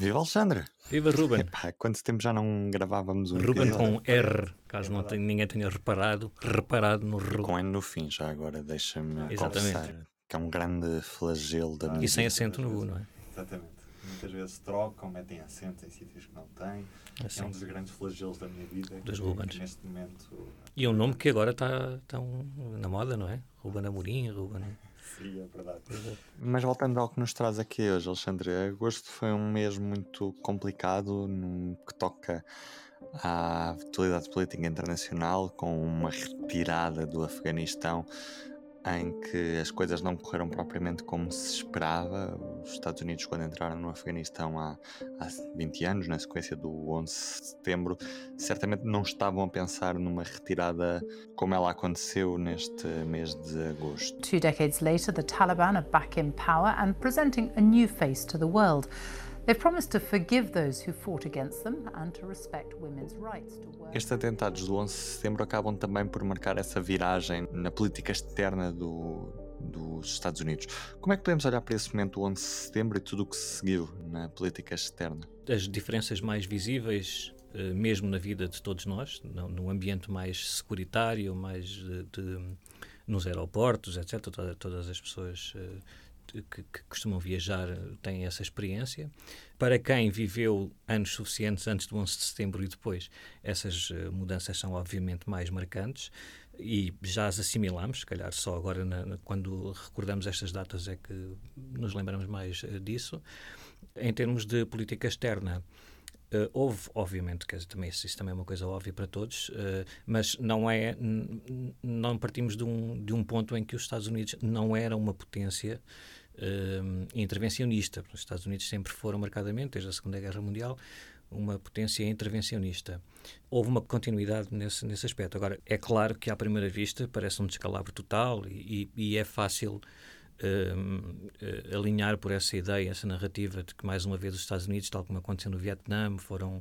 Viva Alexandre! Viva Ruben! Epá, quanto tempo já não gravávamos um Ruben com R, caso não tenha, ninguém tenha reparado, reparado no Ruben. Com N no fim, já agora, deixa-me confessar que é um grande flagelo da minha E sem acento no U, não é? Exatamente. Muitas vezes trocam, metem acento em sítios que não têm. Assim. É um dos grandes flagelos da minha vida. Dos Rubens. Neste momento. E é um nome que agora está tão na moda, não é? Ruben Amorim, Ruben. É verdade. Mas voltando ao que nos traz aqui hoje, Alexandre, agosto foi um mês muito complicado no que toca à atualidade política internacional, com uma retirada do Afeganistão em que as coisas não correram propriamente como se esperava. Os Estados Unidos, quando entraram no Afeganistão há, há 20 anos, na sequência do 11 de setembro, certamente não estavam a pensar numa retirada como ela aconteceu neste mês de agosto. Two decades later, the Taliban are back in power and presenting a new face to the world. They've promised to forgive those who fought against them and to respect women's rights to work. Estes atentados do 11 de setembro acabam também por marcar essa viragem na política externa do, dos Estados Unidos. Como é que podemos olhar para esse momento do 11 de setembro e tudo o que se seguiu na política externa? As diferenças mais visíveis eh, mesmo na vida de todos nós, no ambiente mais securitário, mais de, de, nos aeroportos, etc. Todas as pessoas eh, que, que, costumam viajar têm essa experiência. Para quem viveu anos suficientes antes do 11 de setembro e depois, essas eh, mudanças são obviamente mais marcantes e já as assimilamos, se calhar só agora na, quando recordamos estas datas é que nos lembramos mais uh, disso. Em termos de política externa, Uh, houve, obviamente, que também, isso também é uma coisa óbvia para todos, uh, mas não é, não partimos de um, de um ponto em que os Estados Unidos não eram uma potência intervencionista. Os Estados Unidos sempre foram, marcadamente, desde a Segunda Guerra Mundial, uma potência intervencionista. Houve uma continuidade nesse, nesse aspecto. Agora, é claro que à primeira vista parece um descalabro total e, e é fácil uh, alinhar por essa ideia, essa narrativa de que, mais uma vez, os Estados Unidos, tal como aconteceu no Vietnã, foram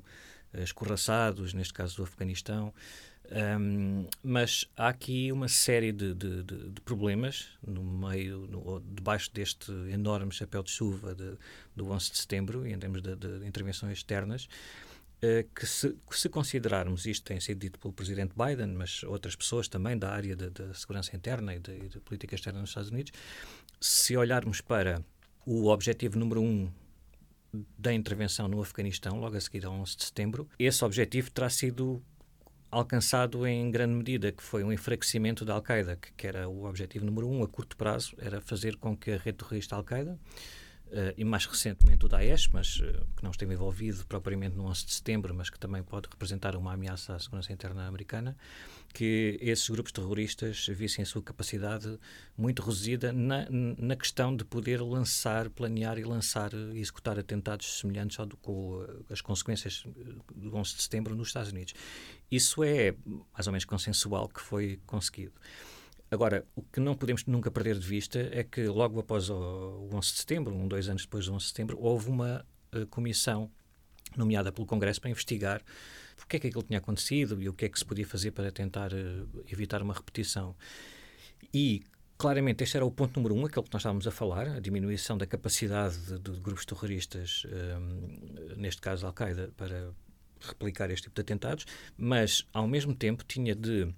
uh, escorraçados, neste caso do Afeganistão. Um, mas há aqui uma série de, de, de, de problemas no meio, no, debaixo deste enorme chapéu de chuva do 11 de setembro, em termos de, intervenções externas, uh, que, se, que, se, considerarmos, isto tem sido dito pelo presidente Biden, mas outras pessoas também da área da segurança interna e de, política externa nos Estados Unidos, se olharmos para o objetivo número um da intervenção no Afeganistão, logo a seguir ao 11 de setembro, esse objetivo terá sido alcançado em grande medida, que foi um enfraquecimento da Al-Qaeda, que, que, era o objetivo número um a curto prazo, era fazer com que a rede terrorista Al-Qaeda Uh, e mais recentemente o Daesh, mas uh, que não esteve envolvido propriamente no 11 de setembro, mas que também pode representar uma ameaça à segurança interna americana, que esses grupos terroristas vissem a sua capacidade muito reduzida na, na questão de poder lançar, planear e lançar e executar atentados semelhantes ao do, com as consequências do 11 de setembro nos Estados Unidos. Isso é mais ou menos consensual que foi conseguido. Agora, o que não podemos nunca perder de vista é que logo após o 11 de setembro, um, dois anos depois do 11 de setembro, houve uma uh, comissão nomeada pelo Congresso para investigar porque é que aquilo tinha acontecido e o que é que se podia fazer para tentar uh, evitar uma repetição. E, claramente, este era o ponto número um, aquele que nós estávamos a falar, a diminuição da capacidade de, de grupos terroristas, um, eh, neste caso Al-Qaeda, para replicar este tipo de atentados, mas, ao mesmo tempo, tinha de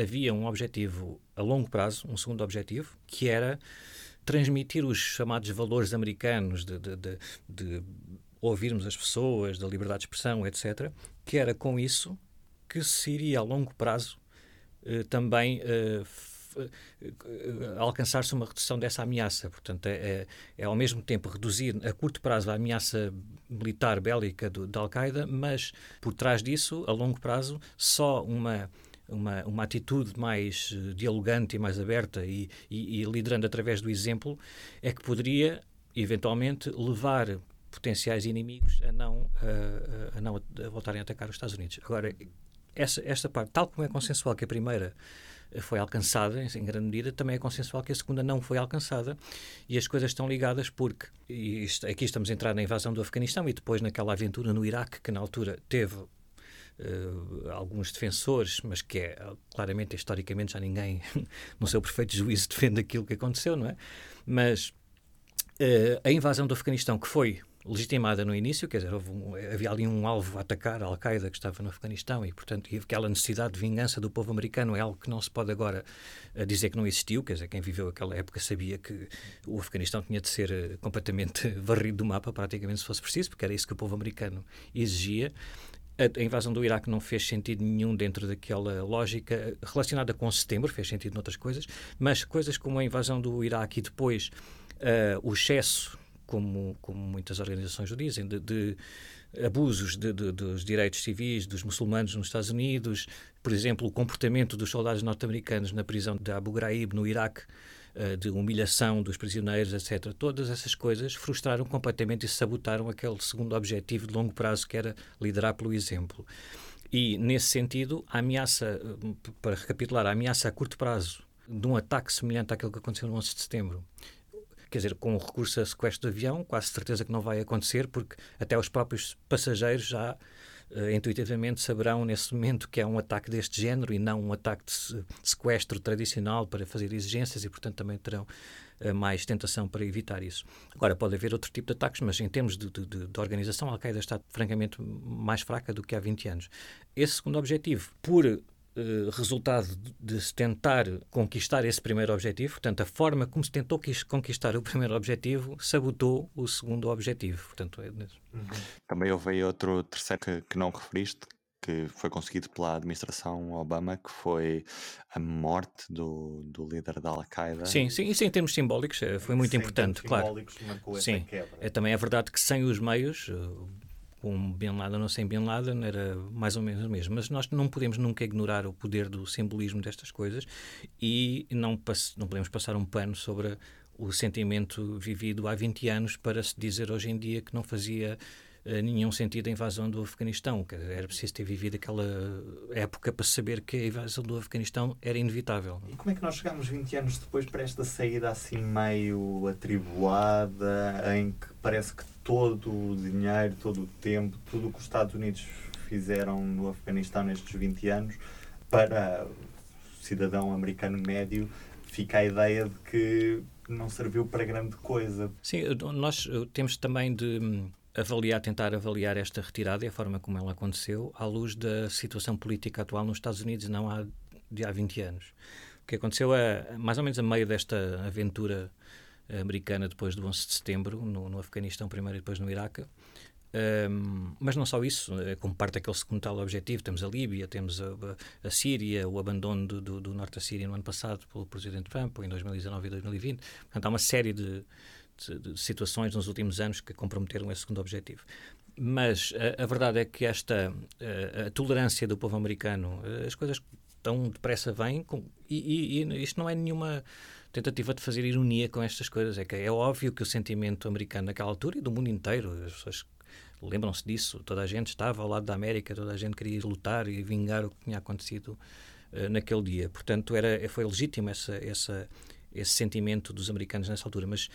havia um objetivo a longo prazo, um segundo objetivo, que era transmitir os chamados valores americanos de, de, de, de ouvirmos as pessoas, da liberdade de expressão, etc., que era com isso que se iria a longo prazo eh, também eh, eh, alcançar-se uma redução dessa ameaça. Portanto, é, é, é, ao mesmo tempo reduzir a curto prazo a ameaça militar bélica do, da Al-Qaeda, mas por trás disso, a longo prazo, só uma uma, uma atitude mais uh, dialogante e mais aberta e, e, e liderando através do exemplo, é que poderia, eventualmente, levar potenciais inimigos a não, a, a não a voltarem a atacar os Estados Unidos. Agora, essa, esta parte, tal como é consensual que a primeira eh, foi alcançada, em grande medida, também é consensual que a segunda não foi alcançada e as coisas estão ligadas porque, isto, aqui estamos a entrar na invasão do Afeganistão e depois naquela aventura no Iraque, que na altura teve uh, alguns defensores, mas que é claramente, historicamente, já ninguém, no seu perfeito juízo, defende aquilo que aconteceu, não é? Mas uh, a invasão do Afeganistão, que foi legitimada no início, quer dizer, um, havia ali um alvo a atacar, a Al-Qaeda que estava no Afeganistão e, portanto, aquela necessidade de vingança do povo americano é algo que não se pode agora uh, dizer que não existiu, quer dizer, quem viveu aquela época sabia que o Afeganistão tinha de ser completamente varrido do mapa, praticamente se fosse preciso, porque era isso que o povo americano exigia. A, invasão do Iraque não fez sentido nenhum dentro daquela lógica relacionada com setembro, fez sentido noutras coisas, mas coisas como a invasão do Iraque e depois uh, o excesso como, como muitas organizações o dizem, de, de abusos de, de, dos direitos civis dos muçulmanos nos Estados Unidos, por exemplo, o comportamento dos soldados norte-americanos na prisão de Abu Ghraib, no Iraque, de humilhação dos prisioneiros, etc. Todas essas coisas frustraram completamente e sabotaram aquele segundo objetivo de longo prazo, que era liderar pelo exemplo. E, nesse sentido, a ameaça, eh, para recapitular, a ameaça a curto prazo de um ataque semelhante àquele que aconteceu no 11 de setembro quer dizer, com recurso a sequestro de avião, quase certeza que não vai acontecer, porque até os próprios passageiros já uh, intuitivamente saberão nesse momento que é um ataque deste género e não um ataque de sequestro tradicional para fazer exigências e, portanto, também terão uh, mais tentação para evitar isso. Agora, pode haver outro tipo de ataques, mas em termos de, de, de organização, a Al-Qaeda está francamente mais fraca do que há 20 anos. Esse segundo objetivo, por eh, resultado de se tentar conquistar esse primeiro objetivo, portanto, a forma como se tentou conquistar o primeiro objetivo sabotou o segundo objetivo. Portanto, é... uhum. Também houve outro terceiro que, que não referiste, que foi conseguido pela administração Obama, que foi a morte do, do líder da Al-Qaeda. Sim, sim, isso em termos simbólicos eh, foi muito sim, importante, claro. Sim, é, também é verdade que sem os meios, eh, com Bin Laden ou sem Bin Laden, era mais ou menos o mesmo. Mas nós não podemos nunca ignorar o poder do simbolismo destas coisas e não, não podemos passar um pano sobre o sentimento vivido há 20 anos para se dizer hoje em dia que não fazia uh, nenhum sentido a invasão do Afeganistão. Era preciso ter vivido aquela época para saber que a invasão do Afeganistão era inevitável. E como é que nós chegamos 20 anos depois para esta saída assim meio atribuada, em que parece que todo o dinheiro, todo o tempo, tudo o que os Estados Unidos fizeram no Afeganistão nestes 20 anos, para o cidadão americano médio, fica a ideia de que não serviu para grande coisa. Sim, nós temos também de hum, avaliar, tentar avaliar esta retirada e a forma como ela aconteceu à luz da situação política atual nos Estados Unidos, não há de há 20 anos. O que aconteceu é, mais ou menos a meio desta aventura americana depois do 11 de setembro, no, no Afeganistão primeiro e depois no Iraque. Um, mas não só isso, é como parte daquele segundo tal objetivo, temos a Líbia, temos a, a Síria, o abandono do, do, do, norte da Síria no ano passado pelo Presidente Trump, em 2019 e 2020. Portanto, há uma série de, de, de situações nos últimos anos que comprometeram esse segundo objetivo. Mas a, a verdade é que esta a, a, tolerância do povo americano, as coisas tão depressa vêm, com, e, e, e isto não é nenhuma tentativa de fazer ironia com estas coisas. É que é óbvio que o sentimento americano naquela altura e do mundo inteiro, as pessoas lembram-se disso, toda a gente estava ao lado da América, toda a gente queria lutar e vingar o que tinha acontecido uh, naquele dia. Portanto, era, foi legítimo essa, essa, esse sentimento dos americanos nessa altura. Mas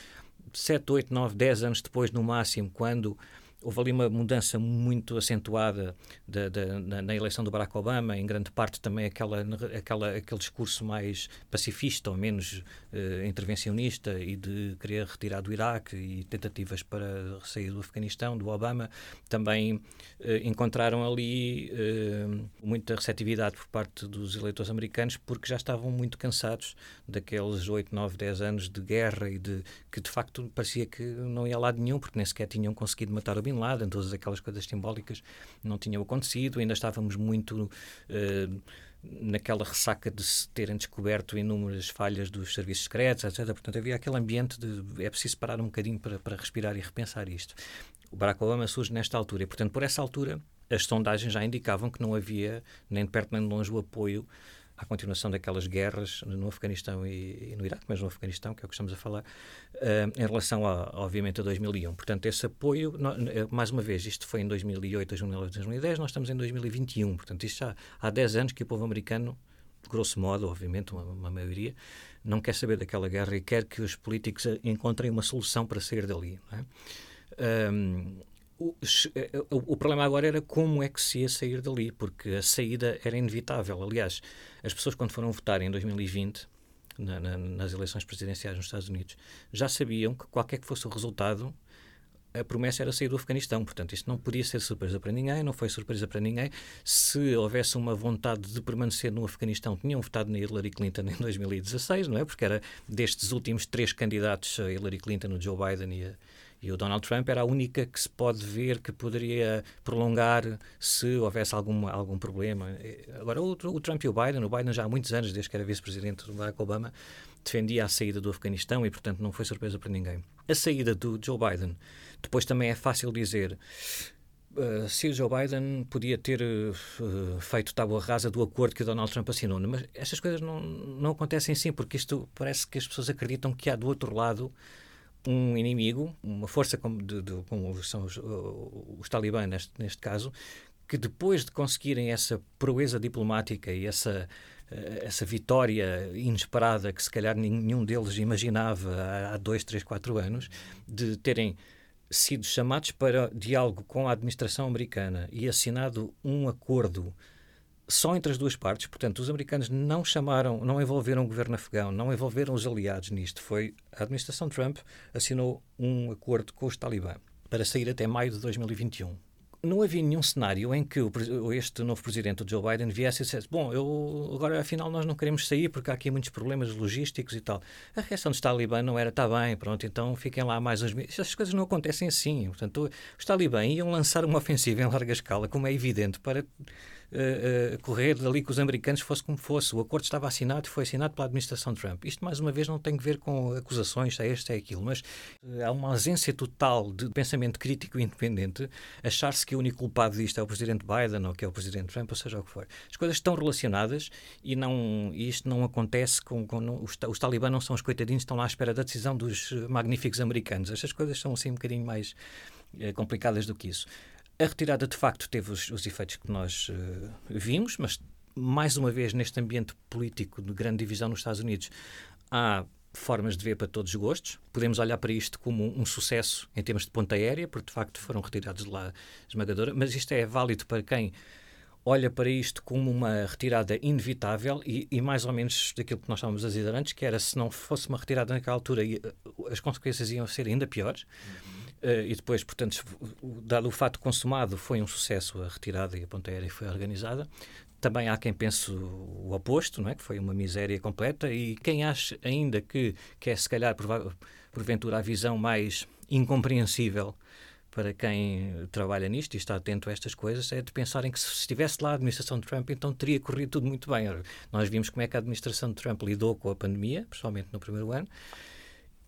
7, 8, 9, 10 anos depois, no máximo, quando houve ali uma mudança muito acentuada de, de, na, na, eleição do Barack Obama, em grande parte também aquela, aquela, aquele discurso mais pacifista ou menos uh, intervencionista e de querer retirar do Iraque e tentativas para sair do Afeganistão, do Obama, também uh, encontraram ali uh, muita receptividade por parte dos eleitores americanos porque já estavam muito cansados daqueles 8, 9, 10 anos de guerra e de que de facto parecia que não ia a lado nenhum porque nem sequer tinham conseguido matar o Bin Laden, todas aquelas coisas simbólicas não tinham acontecido, ainda estávamos muito uh, naquela ressaca de se terem descoberto inúmeras falhas dos serviços secretos, etc. Portanto, havia aquele ambiente de é preciso parar um bocadinho para, para respirar e repensar isto. O Barack Obama surge nesta altura e, portanto, por essa altura, as sondagens já indicavam que não havia, nem de perto nem de longe, o apoio à continuação daquelas guerras no Afeganistão e, e, no Iraque, mas no Afeganistão, que é o que estamos a falar, uh, em relação, a, obviamente, a 2001. Portanto, esse apoio, eh, mais uma vez, isto foi em 2008, 2009, 2010, nós estamos em 2021. Portanto, isto já há 10 anos que o povo americano, grosso modo, obviamente, uma, uma maioria, não quer saber daquela guerra e quer que os políticos encontrem uma solução para sair dali. É? um, o, o, problema agora era como é que se ia sair dali, porque a saída era inevitável. Aliás, as pessoas, quando foram votar em 2020, na, na, nas eleições presidenciais nos Estados Unidos, já sabiam que qualquer que fosse o resultado, a promessa era sair do Afeganistão. Portanto, isto não podia ser surpresa para ninguém, não foi surpresa para ninguém. Se houvesse uma vontade de permanecer no Afeganistão, tinham votado na Hillary Clinton em 2016, não é? Porque era destes últimos três candidatos, a Hillary Clinton, o Joe Biden e a, e o Donald Trump era a única que se pode ver que poderia prolongar se houvesse algum, algum problema. Agora, o, o Trump e o Biden, o Biden já há muitos anos, desde que era vice-presidente do Barack Obama, defendia a saída do Afeganistão e, portanto, não foi surpresa para ninguém. A saída do Joe Biden, depois também é fácil dizer. Uh, se o Joe Biden podia ter uh, feito tábua rasa do acordo que o Donald Trump assinou, mas estas coisas não, não acontecem assim, porque isto parece que as pessoas acreditam que há do outro lado um inimigo, uma força como, de, de, como são os, os talibãs neste, neste caso, que depois de conseguirem essa proeza diplomática e essa, eh, essa vitória inesperada que se calhar nenhum deles imaginava há dois, três, quatro anos, de terem sido chamados para diálogo com a administração americana e assinado um acordo só entre as duas partes. Portanto, os americanos não chamaram, não envolveram o governo afegão, não envolveram os aliados nisto. Foi a administração Trump assinou um acordo com os talibã para sair até maio de 2021 não havia nenhum cenário em que o, este novo presidente, o Joe Biden, viesse e dissesse: Bom, eu, agora afinal nós não queremos sair porque há aqui muitos problemas logísticos e tal. A reação dos talibã não era: Está bem, pronto, então fiquem lá mais uns meses. Essas coisas não acontecem assim. Portanto, os talibã iam lançar uma ofensiva em larga escala, como é evidente, para uh, correr dali que os americanos fosse como fosse. O acordo estava assinado e foi assinado pela administração Trump. Isto, mais uma vez, não tem a ver com acusações, é este, é aquilo, mas uh, há uma ausência total de pensamento crítico e independente. Achar-se que o único culpado disto é o presidente Biden ou que é o presidente Trump, ou seja o que for. As coisas estão relacionadas e, não, e isto não acontece com. com os, os talibãs não são os coitadinhos, estão lá à espera da decisão dos magníficos americanos. Estas coisas são assim um bocadinho mais complicadas do que isso. A retirada, de facto, teve os, os efeitos que nós uh, vimos, mas, mais uma vez, neste ambiente político de grande divisão nos Estados Unidos, há formas de ver para todos os gostos. Podemos olhar para isto como um, um sucesso em termos de ponta aérea, porque, de facto, foram retirados de lá esmagadora, mas isto é válido para quem olha para isto como uma retirada inevitável e, e, mais ou menos daquilo que nós estávamos a dizer antes, que era se não fosse uma retirada naquela altura, as consequências iam ser ainda piores. Uhum. Uh, e depois, portanto, dado o fato consumado, foi um sucesso a retirada e a ponta aérea foi organizada. Também há quem pense o oposto, não é? que foi uma miséria completa, e quem acha ainda que, que é, se calhar, porventura, a visão mais incompreensível para quem trabalha nisto e está atento a estas coisas é de pensarem que se estivesse lá a administração de Trump, então teria corrido tudo muito bem. Nós vimos como é que a administração de Trump lidou com a pandemia, principalmente no primeiro ano,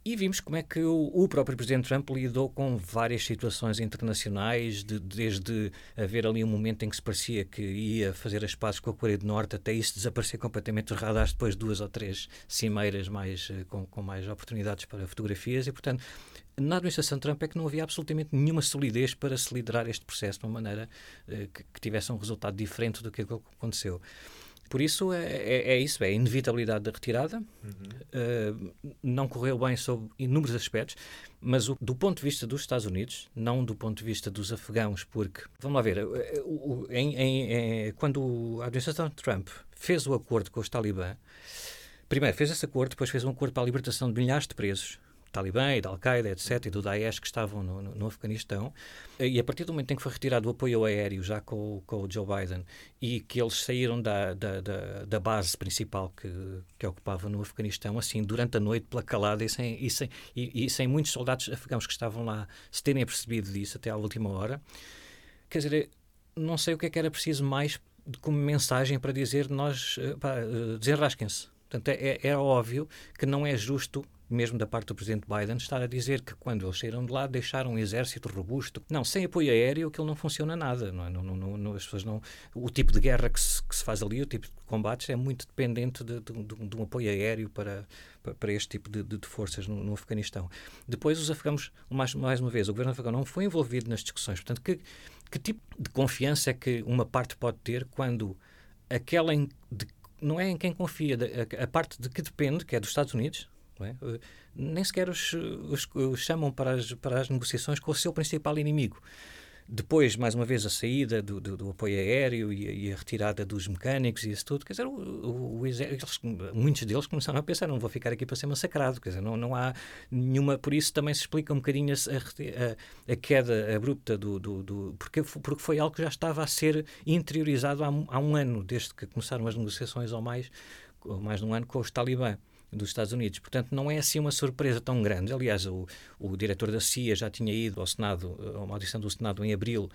e vimos como é que o, o, próprio Presidente Trump lidou com várias situações internacionais, de, desde haver ali um momento em que se parecia que ia fazer as pazes com a Coreia do Norte, até isso desaparecer completamente dos radares depois de duas ou três cimeiras mais, eh, com, com mais oportunidades para fotografias. E, portanto, na administração Trump é que não havia absolutamente nenhuma solidez para se liderar este processo de uma maneira uh, que, que tivesse um resultado diferente do que aconteceu. Por isso é, é, é, isso, é a inevitabilidade da retirada. Uhum. Uh, não correu bem sob inúmeros aspectos, mas o, do ponto de vista dos Estados Unidos, não do ponto de vista dos afegãos, porque, vamos lá ver, eh, o, o, em, em, em, quando a administração Trump fez o acordo com os talibã, primeiro fez esse acordo, depois fez um acordo para a libertação de milhares de presos, Talibã e da Al-Qaeda, etc., e do Daesh que estavam no, no, no, Afeganistão. E a partir do momento em que foi retirado o apoio aéreo, já com, com o Joe Biden, e que eles saíram da, da, da, da base principal que, que ocupava no Afeganistão, assim, durante a noite, pela calada, e sem, e sem, e, e sem muitos soldados afegãos que estavam lá se terem percebido disso até à última hora, quer dizer, não sei o que é que era preciso mais como mensagem para dizer nós, eh, pá, eh, desenrasquem-se. Portanto, é, é óbvio que não é justo mesmo da parte do presidente Biden, estar a dizer que quando eles saíram de lá deixaram um exército robusto. Não, sem apoio aéreo aquilo não funciona nada. Não, é? não, não, não, as pessoas não, o tipo de guerra que se, que se, faz ali, o tipo de combates é muito dependente de, de, de, de um apoio aéreo para, para, este tipo de, de forças no, no, Afeganistão. Depois os afegãos, mais, mais uma vez, o governo afegão não foi envolvido nas discussões. Portanto, que, que tipo de confiança é que uma parte pode ter quando aquela em, não é em quem confia, a, a parte de que depende, que é dos Estados Unidos, é? Eh, nem sequer os, os, os, chamam para as, para as negociações com o seu principal inimigo. Depois, mais uma vez, a saída do, do, do apoio aéreo e, e, a retirada dos mecânicos e isso tudo. Quer dizer, o, o, o eles, muitos deles começaram a pensar: não vou ficar aqui para ser massacrado. Quer dizer, não, não há nenhuma. Por isso também se explica um bocadinho a, a, a queda abrupta do, do, do, porque, porque foi algo que já estava a ser interiorizado há, há um ano, desde que começaram as negociações, ou mais, ou mais de um ano, com os talibã dos Estados Unidos. Portanto, não é assim uma surpresa tão grande. Aliás, o, o diretor da CIA já tinha ido ao Senado, a uma audição do Senado em abril,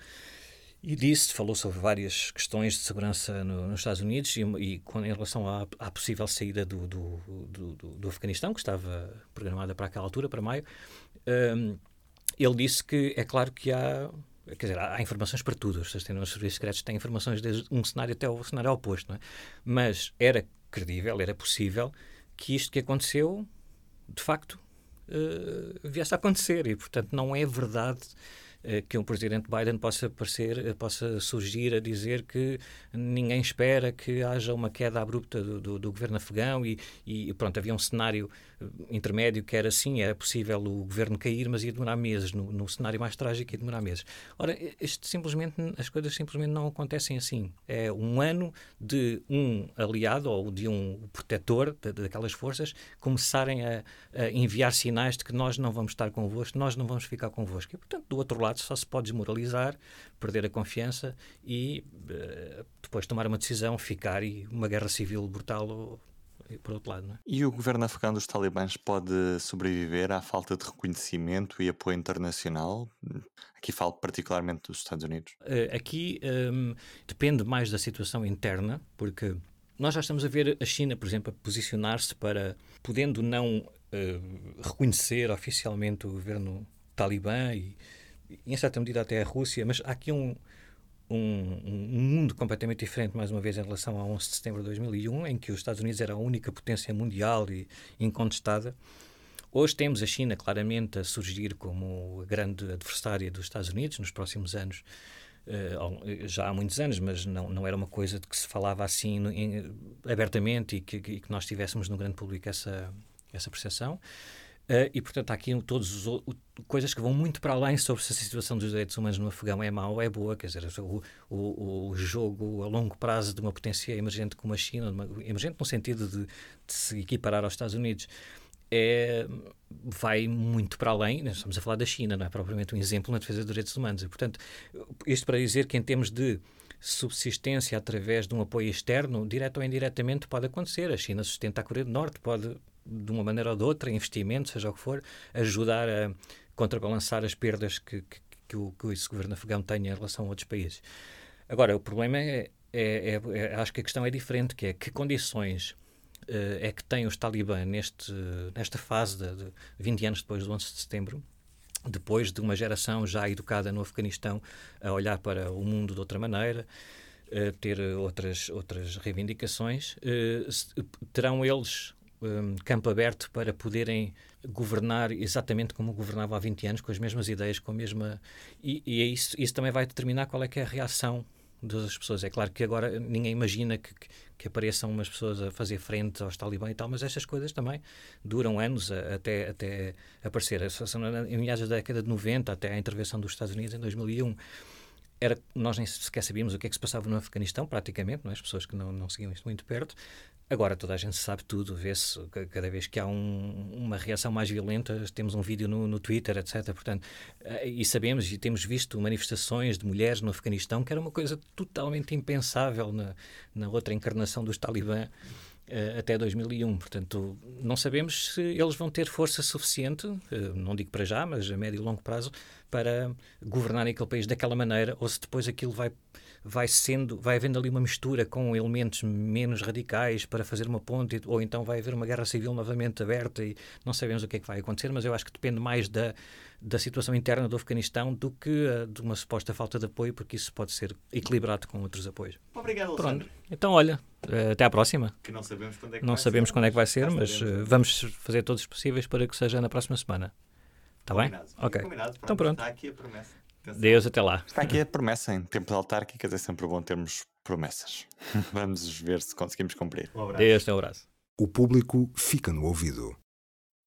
e disse, falou sobre várias questões de segurança no, nos Estados Unidos e, e com, em relação à, à possível saída do, do, do, do, Afeganistão, que estava programada para aquela altura, para maio. Um, ele disse que é claro que há quer dizer, há, informações para tudo, os serviços secretos têm informações desde um cenário até o cenário oposto, não é? Mas era credível, era possível que isto que aconteceu, de facto, uh, viesse a acontecer. E, portanto, não é verdade que um presidente Biden possa aparecer, uh, possa surgir a dizer que ninguém espera que haja uma queda abrupta do, do, do governo afegão e, e, pronto, havia um cenário intermédio que era assim, era possível o governo cair, mas ia demorar meses. No, no cenário mais trágico ia demorar meses. Ora, isto simplesmente, as coisas simplesmente não acontecem assim. É um ano de um aliado ou de um protetor daquelas forças começarem a, a, enviar sinais de que nós não vamos estar convosco, nós não vamos ficar convosco. E, portanto, do outro lado só se pode desmoralizar, perder a confiança e uh, depois tomar uma decisão, ficar e uma guerra civil brutal por outro lado. É? E o governo afegão dos talibãs pode sobreviver à falta de reconhecimento e apoio internacional? Aqui falo particularmente dos Estados Unidos. Uh, aqui um, depende mais da situação interna, porque nós já estamos a ver a China, por exemplo, a posicionar-se para, podendo não uh, reconhecer oficialmente o governo talibã e, em certa medida, até a Rússia, mas há aqui um um, um, mundo completamente diferente, mais uma vez, em relação a 11 de setembro de 2001, em que os Estados Unidos era a única potência mundial e incontestada. Hoje temos a China claramente a surgir como a grande adversária dos Estados Unidos nos próximos anos. Uh, já há muitos anos, mas não, não era uma coisa de que se falava assim em, abertamente e que, que, nós tivéssemos no grande público essa, essa percepção. Uh, e, portanto, há aqui todas coisas que vão muito para além sobre se a situação dos direitos humanos no Afegão é mau ou é boa. Quer dizer, o, o, o, jogo a longo prazo de uma potência emergente como a China, uma, emergente no sentido de, de, se equiparar aos Estados Unidos, é, vai muito para além. Nós estamos a falar da China, não é propriamente um exemplo na defesa dos direitos humanos. E, portanto, isto para dizer que, em termos de subsistência através de um apoio externo, direto ou indiretamente, pode acontecer. A China sustenta a Coreia do Norte, pode de uma maneira ou de outra, investimento, seja o que for, ajudar a contrabalançar as perdas que, que, que, o, que esse governo afegão tem em relação a outros países. Agora, o problema é, é, é, é acho que a questão é diferente, que é que condições uh, é que tem os talibã neste, nesta fase de, de 20 anos depois do 11 de setembro, depois de uma geração já educada no Afeganistão a olhar para o mundo de outra maneira, ter outras, outras reivindicações, uh, terão eles um, campo aberto para poderem governar exatamente como governavam há 20 anos, com as mesmas ideias, com a mesma. E, e é isso, isso também vai determinar qual é que é a reação das pessoas. É claro que agora ninguém imagina que, que, apareçam umas pessoas a fazer frente aos talibã e tal, mas estas coisas também duram anos a, até, até aparecer. Em meados da década de 90, até a intervenção dos Estados Unidos em 2001 era, nós nem sequer sabíamos o que é que se passava no Afeganistão, praticamente, não é? as pessoas que não, não seguiam isto muito perto. Agora toda a gente sabe tudo, vê-se cada vez que há um, uma reação mais violenta, temos um vídeo no, no, Twitter, etc. Portanto, eh, e sabemos e temos visto manifestações de mulheres no Afeganistão, que era uma coisa totalmente impensável na, na outra encarnação dos talibã uh, até 2001. Portanto, não sabemos se eles vão ter força suficiente, uh, não digo para já, mas a médio e longo prazo, para governar aquele país daquela maneira, ou se depois aquilo vai vai sendo, vai havendo ali uma mistura com elementos menos radicais para fazer uma ponte, ou então vai haver uma guerra civil novamente aberta e não sabemos o que é que vai acontecer, mas eu acho que depende mais da, da situação interna do Afeganistão do que uh, de uma suposta falta de apoio, porque isso pode ser equilibrado com outros apoios. Obrigado, Alexandre. Pronto. Então, olha, uh, até à próxima. Que não sabemos quando é que não vai sabemos ser, quando é que vai ser, mas uh, vamos fazer todos os possíveis para que seja na próxima semana. Está bem? Ok. Combinado. Pronto, então pronto. Está aqui a promessa. Deus, até lá. Está aqui a promessa. Em tempos autárquicos é sempre bom termos promessas. Vamos ver se conseguimos cumprir. Um abraço. Deus, até um abraço. O público fica no ouvido.